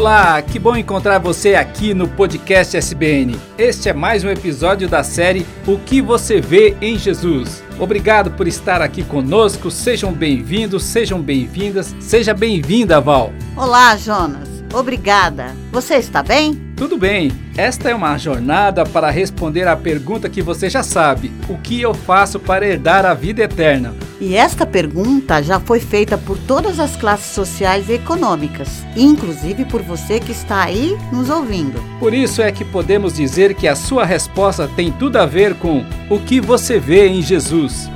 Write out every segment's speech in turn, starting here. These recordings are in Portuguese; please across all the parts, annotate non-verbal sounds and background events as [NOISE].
Olá, que bom encontrar você aqui no podcast SBN. Este é mais um episódio da série O que você vê em Jesus. Obrigado por estar aqui conosco. Sejam bem-vindos, sejam bem-vindas. Seja bem-vinda, Val. Olá, Jonas. Obrigada. Você está bem? Tudo bem. Esta é uma jornada para responder à pergunta que você já sabe: o que eu faço para herdar a vida eterna? E esta pergunta já foi feita por todas as classes sociais e econômicas, inclusive por você que está aí nos ouvindo. Por isso é que podemos dizer que a sua resposta tem tudo a ver com o que você vê em Jesus.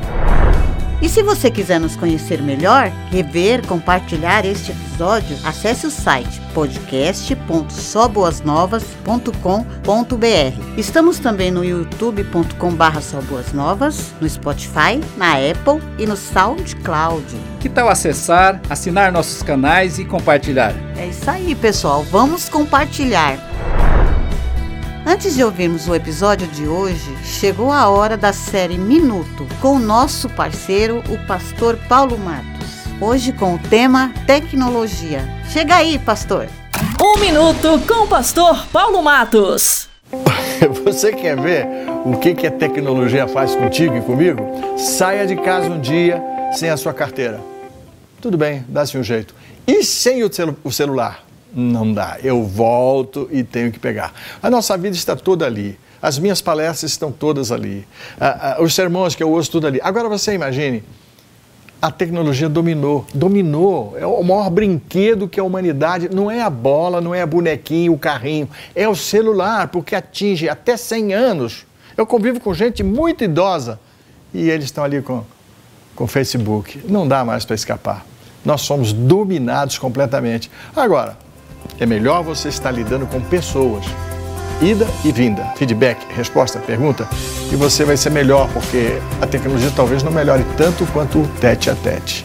E se você quiser nos conhecer melhor, rever, compartilhar este episódio, acesse o site podcast.soboasnovas.com.br. Estamos também no youtube.com.br soboasnovas, no Spotify, na Apple e no SoundCloud. Que tal acessar, assinar nossos canais e compartilhar? É isso aí, pessoal. Vamos compartilhar. Antes de ouvirmos o episódio de hoje, chegou a hora da série Minuto com o nosso parceiro, o pastor Paulo Matos. Hoje com o tema Tecnologia. Chega aí, pastor! Um minuto com o pastor Paulo Matos. [LAUGHS] Você quer ver o que, que a tecnologia faz contigo e comigo? Saia de casa um dia sem a sua carteira. Tudo bem, dá-se um jeito. E sem o, celu o celular? Não dá. Eu volto e tenho que pegar. A nossa vida está toda ali. As minhas palestras estão todas ali. Os sermões que eu ouço, tudo ali. Agora você imagine, a tecnologia dominou. Dominou. É o maior brinquedo que a humanidade. Não é a bola, não é a bonequinho, o carrinho. É o celular, porque atinge até 100 anos. Eu convivo com gente muito idosa e eles estão ali com o Facebook. Não dá mais para escapar. Nós somos dominados completamente. Agora, é melhor você estar lidando com pessoas. Ida e vinda, feedback, resposta, pergunta, e você vai ser melhor, porque a tecnologia talvez não melhore tanto quanto o tete a tete.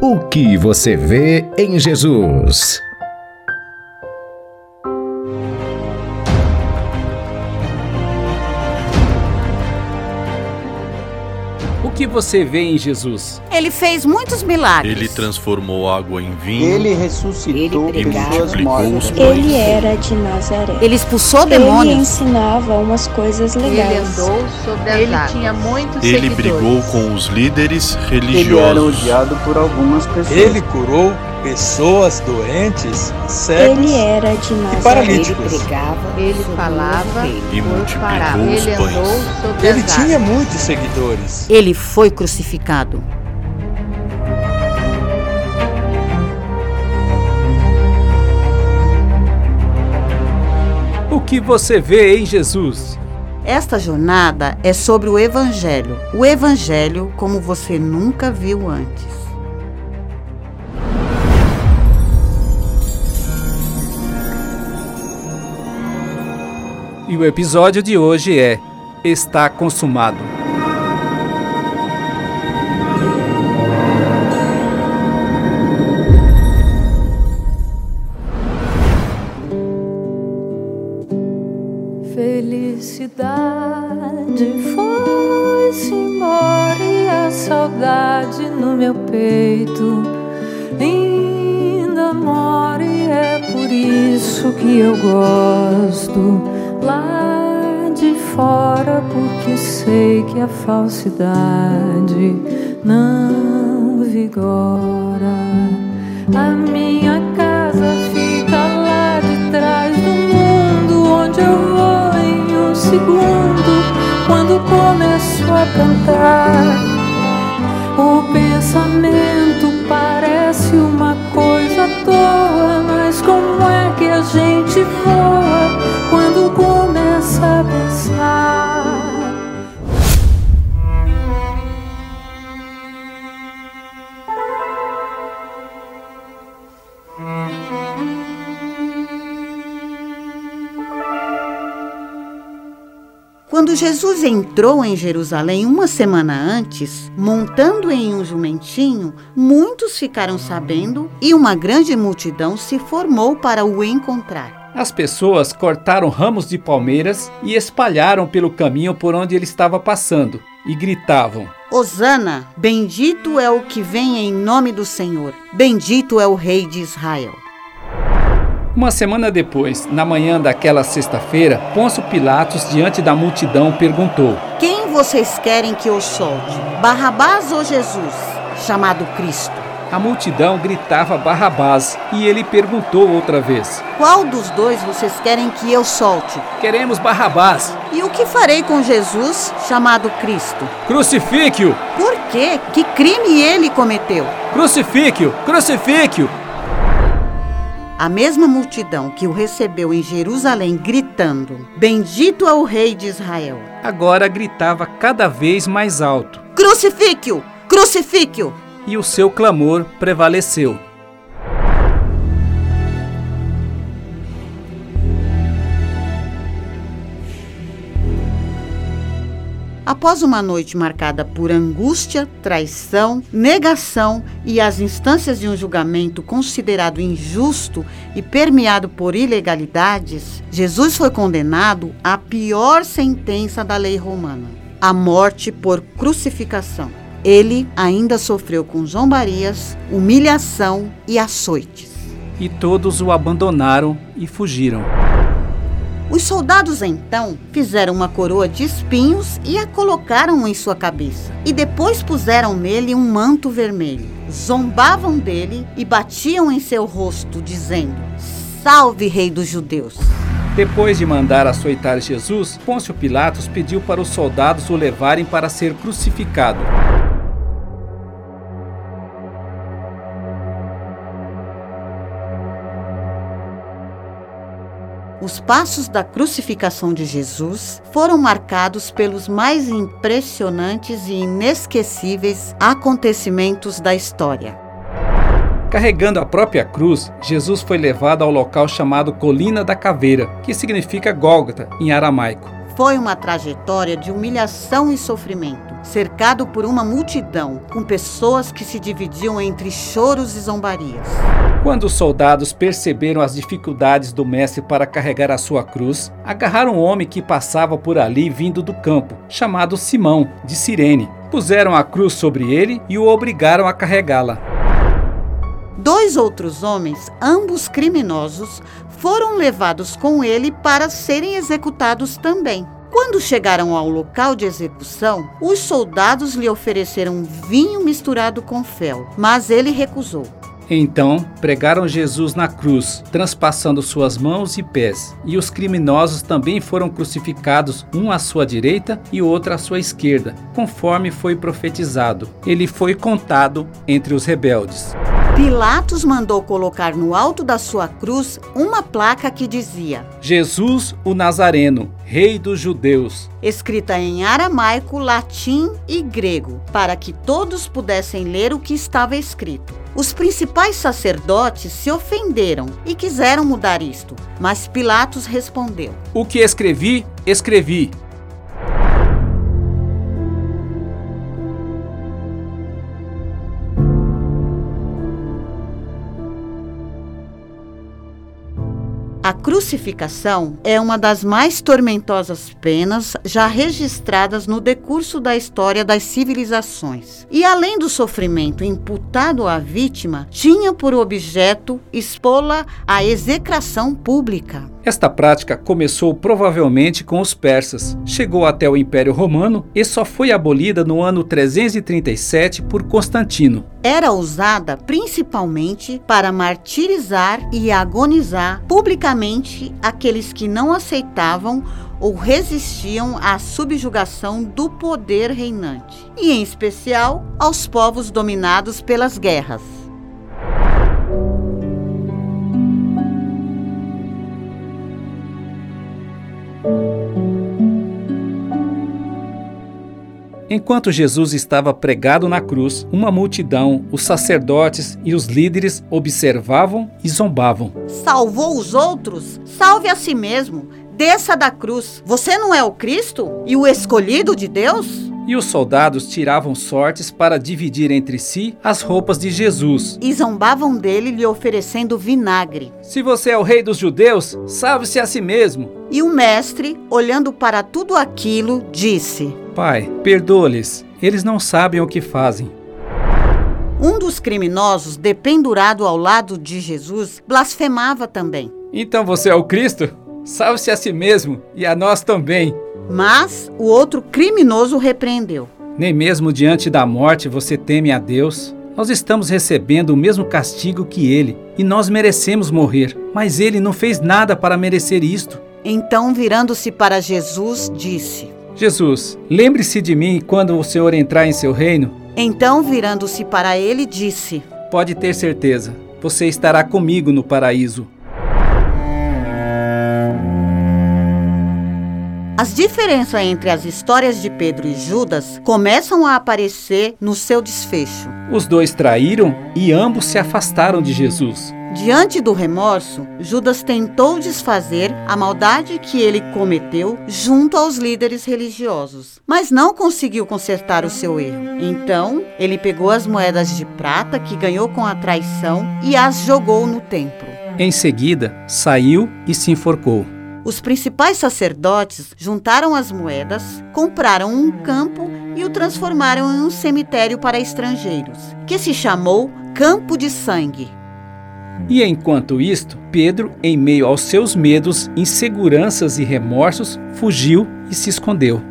O que você vê em Jesus? Que você vê em Jesus? Ele fez muitos milagres. Ele transformou água em vinho. Ele ressuscitou ele multiplicou os pães. Ele era de Nazaré. Ele expulsou demônios. Ele ensinava umas coisas legais. Ele andou sobre as Ele águas. tinha muitos Ele seguidores. brigou com os líderes religiosos. Ele era odiado por algumas pessoas. Ele curou pessoas doentes, cegos ele era de Nazaré. e paralíticos. Ele pregava, ele falava e multiplicou os ele pães. Ele tinha muitos seguidores. Ele foi crucificado. O que você vê em Jesus? Esta jornada é sobre o Evangelho. O Evangelho como você nunca viu antes. E o episódio de hoje é Está Consumado. Felicidade foi-se embora e a saudade no meu peito ainda mora e é por isso que eu gosto lá de fora porque sei que a falsidade não vigora. A minha casa fica lá de trás do mundo onde eu vou em um segundo quando começo a cantar. O pensamento parece uma coisa à toa, mas como é que a gente voa Quando Jesus entrou em Jerusalém uma semana antes, montando em um jumentinho, muitos ficaram sabendo e uma grande multidão se formou para o encontrar. As pessoas cortaram ramos de palmeiras e espalharam pelo caminho por onde ele estava passando e gritavam: Hosana, bendito é o que vem em nome do Senhor, bendito é o Rei de Israel. Uma semana depois, na manhã daquela sexta-feira, Pôncio Pilatos, diante da multidão, perguntou: Quem vocês querem que eu solte? Barrabás ou Jesus, chamado Cristo? A multidão gritava Barrabás e ele perguntou outra vez: Qual dos dois vocês querem que eu solte? Queremos Barrabás. E o que farei com Jesus, chamado Cristo? Crucifique-o! Por quê? Que crime ele cometeu? Crucifique-o! Crucifique-o! A mesma multidão que o recebeu em Jerusalém gritando: Bendito é o Rei de Israel. Agora gritava cada vez mais alto: Crucifique-o! Crucifique-o! E o seu clamor prevaleceu. Após uma noite marcada por angústia, traição, negação e as instâncias de um julgamento considerado injusto e permeado por ilegalidades, Jesus foi condenado à pior sentença da lei romana: a morte por crucificação. Ele ainda sofreu com zombarias, humilhação e açoites. E todos o abandonaram e fugiram. Os soldados então fizeram uma coroa de espinhos e a colocaram em sua cabeça. E depois puseram nele um manto vermelho. Zombavam dele e batiam em seu rosto, dizendo: Salve, Rei dos Judeus! Depois de mandar açoitar Jesus, Pôncio Pilatos pediu para os soldados o levarem para ser crucificado. Os passos da crucificação de Jesus foram marcados pelos mais impressionantes e inesquecíveis acontecimentos da história. Carregando a própria cruz, Jesus foi levado ao local chamado Colina da Caveira, que significa Gólgota em aramaico. Foi uma trajetória de humilhação e sofrimento, cercado por uma multidão, com pessoas que se dividiam entre choros e zombarias. Quando os soldados perceberam as dificuldades do mestre para carregar a sua cruz, agarraram um homem que passava por ali vindo do campo, chamado Simão, de Cirene. Puseram a cruz sobre ele e o obrigaram a carregá-la. Dois outros homens, ambos criminosos, foram levados com ele para serem executados também. Quando chegaram ao local de execução, os soldados lhe ofereceram vinho misturado com fel, mas ele recusou. Então pregaram Jesus na cruz, transpassando suas mãos e pés, e os criminosos também foram crucificados, um à sua direita e outro à sua esquerda, conforme foi profetizado. Ele foi contado entre os rebeldes. Pilatos mandou colocar no alto da sua cruz uma placa que dizia: Jesus o Nazareno, Rei dos Judeus. Escrita em aramaico, latim e grego, para que todos pudessem ler o que estava escrito. Os principais sacerdotes se ofenderam e quiseram mudar isto, mas Pilatos respondeu: O que escrevi, escrevi. Crucificação é uma das mais tormentosas penas já registradas no decurso da história das civilizações. E além do sofrimento imputado à vítima, tinha por objeto expô-la à execração pública. Esta prática começou provavelmente com os persas, chegou até o Império Romano e só foi abolida no ano 337 por Constantino. Era usada principalmente para martirizar e agonizar publicamente aqueles que não aceitavam ou resistiam à subjugação do poder reinante, e em especial aos povos dominados pelas guerras. Enquanto Jesus estava pregado na cruz, uma multidão, os sacerdotes e os líderes observavam e zombavam. Salvou os outros? Salve a si mesmo. Desça da cruz. Você não é o Cristo e o escolhido de Deus? E os soldados tiravam sortes para dividir entre si as roupas de Jesus. E zombavam dele, lhe oferecendo vinagre. Se você é o rei dos judeus, salve-se a si mesmo. E o mestre, olhando para tudo aquilo, disse: Pai, perdoa-lhes, eles não sabem o que fazem. Um dos criminosos, dependurado ao lado de Jesus, blasfemava também. Então você é o Cristo? Salve-se a si mesmo e a nós também. Mas o outro criminoso repreendeu. Nem mesmo diante da morte você teme a Deus? Nós estamos recebendo o mesmo castigo que ele e nós merecemos morrer, mas ele não fez nada para merecer isto. Então, virando-se para Jesus, disse: Jesus, lembre-se de mim quando o Senhor entrar em seu reino. Então, virando-se para ele, disse: Pode ter certeza, você estará comigo no paraíso. As diferenças entre as histórias de Pedro e Judas começam a aparecer no seu desfecho. Os dois traíram e ambos se afastaram de Jesus. Diante do remorso, Judas tentou desfazer a maldade que ele cometeu junto aos líderes religiosos, mas não conseguiu consertar o seu erro. Então, ele pegou as moedas de prata que ganhou com a traição e as jogou no templo. Em seguida, saiu e se enforcou. Os principais sacerdotes juntaram as moedas, compraram um campo e o transformaram em um cemitério para estrangeiros, que se chamou Campo de Sangue. E enquanto isto, Pedro, em meio aos seus medos, inseguranças e remorsos, fugiu e se escondeu.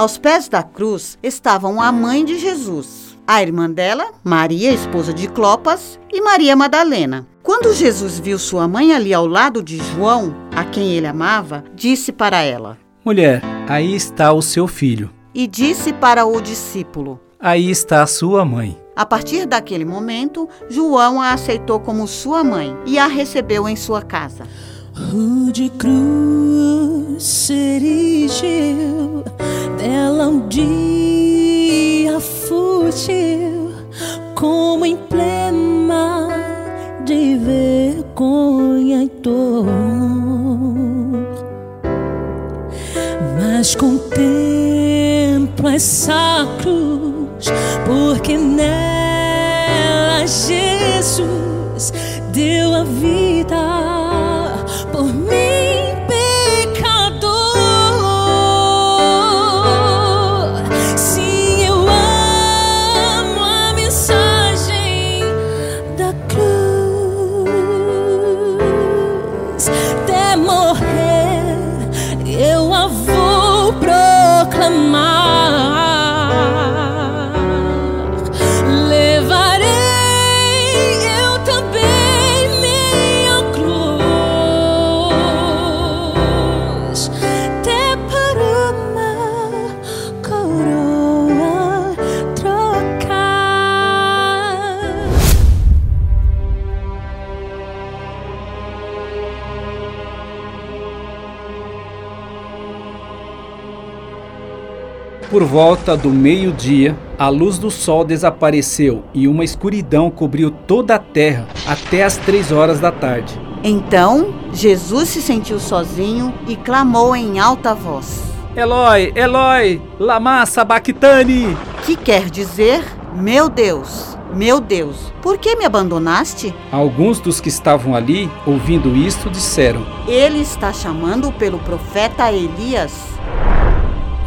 Aos pés da cruz estavam a mãe de Jesus, a irmã dela, Maria, esposa de Clopas, e Maria Madalena. Quando Jesus viu sua mãe ali ao lado de João, a quem ele amava, disse para ela: Mulher, aí está o seu filho. E disse para o discípulo: Aí está a sua mãe. A partir daquele momento, João a aceitou como sua mãe e a recebeu em sua casa. O de cruz se erigiu, dela um dia fugiu, como emblema de vergonha e dor. Mas contemplo essa cruz, porque nela Jesus deu a vida Por volta do meio-dia, a luz do sol desapareceu e uma escuridão cobriu toda a terra até as três horas da tarde. Então, Jesus se sentiu sozinho e clamou em alta voz. Eloi, Eloi, lama sabachthani. Que quer dizer, meu Deus, meu Deus, por que me abandonaste? Alguns dos que estavam ali, ouvindo isto, disseram: Ele está chamando pelo profeta Elias.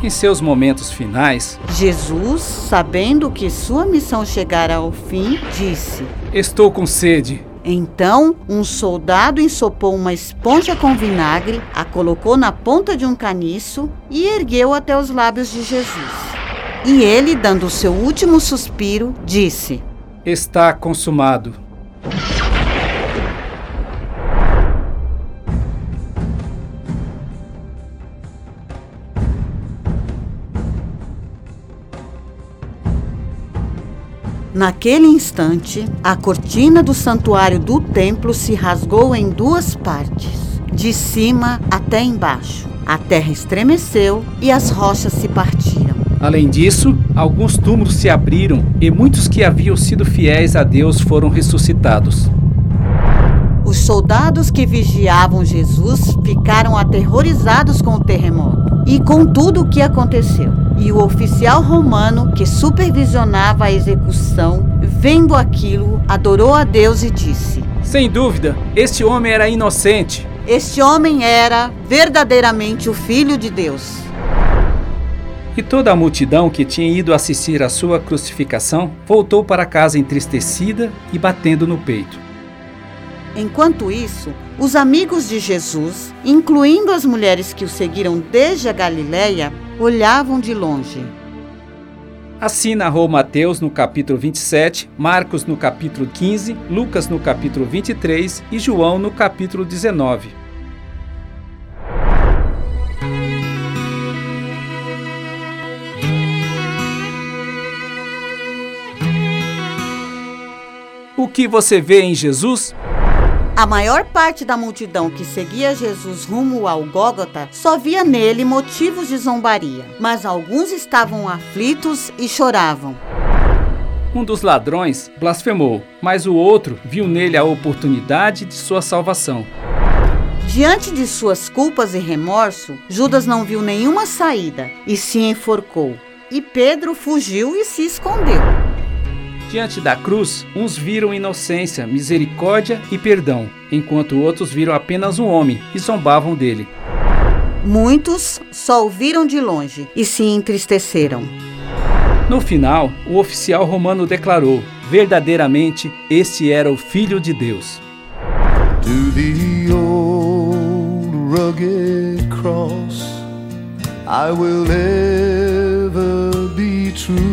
Em seus momentos finais, Jesus, sabendo que sua missão chegara ao fim, disse: Estou com sede. Então, um soldado ensopou uma esponja com vinagre, a colocou na ponta de um caniço e ergueu até os lábios de Jesus. E ele, dando o seu último suspiro, disse: Está consumado. Naquele instante, a cortina do santuário do templo se rasgou em duas partes, de cima até embaixo. A terra estremeceu e as rochas se partiram. Além disso, alguns túmulos se abriram e muitos que haviam sido fiéis a Deus foram ressuscitados. Os soldados que vigiavam Jesus ficaram aterrorizados com o terremoto e com tudo o que aconteceu. E o oficial romano que supervisionava a execução, vendo aquilo, adorou a Deus e disse: Sem dúvida, este homem era inocente. Este homem era verdadeiramente o Filho de Deus. E toda a multidão que tinha ido assistir à sua crucificação voltou para casa entristecida e batendo no peito. Enquanto isso, os amigos de Jesus, incluindo as mulheres que o seguiram desde a Galiléia, olhavam de longe. Assim narrou Mateus no capítulo 27, Marcos no capítulo 15, Lucas no capítulo 23 e João no capítulo 19. O que você vê em Jesus? A maior parte da multidão que seguia Jesus rumo ao Gólgota só via nele motivos de zombaria, mas alguns estavam aflitos e choravam. Um dos ladrões blasfemou, mas o outro viu nele a oportunidade de sua salvação. Diante de suas culpas e remorso, Judas não viu nenhuma saída e se enforcou. E Pedro fugiu e se escondeu. Diante da cruz, uns viram inocência, misericórdia e perdão, enquanto outros viram apenas um homem e zombavam dele. Muitos só o viram de longe e se entristeceram. No final, o oficial romano declarou: verdadeiramente este era o Filho de Deus. To the old rugged cross, I will ever be true.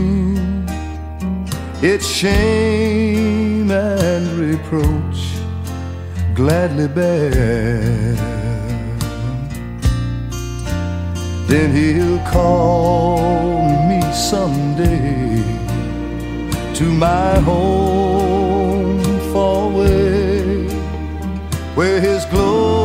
Its shame and reproach gladly bear. Then he'll call me someday to my home far away, where his glory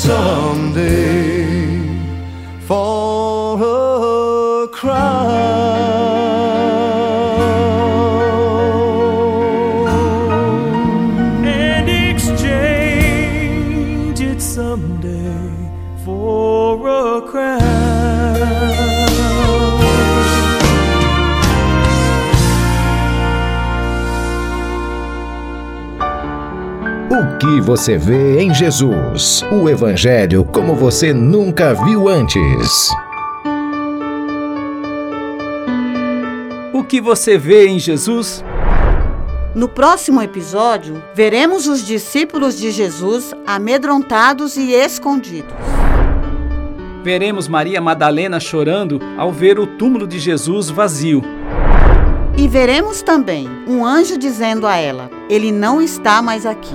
someday for a. que você vê em Jesus? O Evangelho como você nunca viu antes. O que você vê em Jesus? No próximo episódio, veremos os discípulos de Jesus amedrontados e escondidos. Veremos Maria Madalena chorando ao ver o túmulo de Jesus vazio. E veremos também um anjo dizendo a ela: Ele não está mais aqui.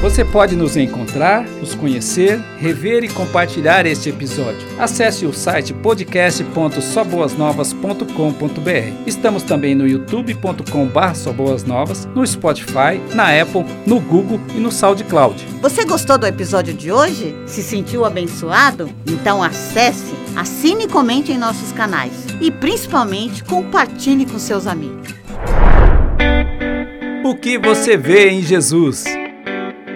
Você pode nos encontrar, nos conhecer, rever e compartilhar este episódio. Acesse o site podcast.soboasnovas.com.br. Estamos também no youtube.com/soboasnovas, no Spotify, na Apple, no Google e no SoundCloud. Você gostou do episódio de hoje? Se sentiu abençoado? Então acesse, assine e comente em nossos canais e principalmente compartilhe com seus amigos. O que você vê em Jesus?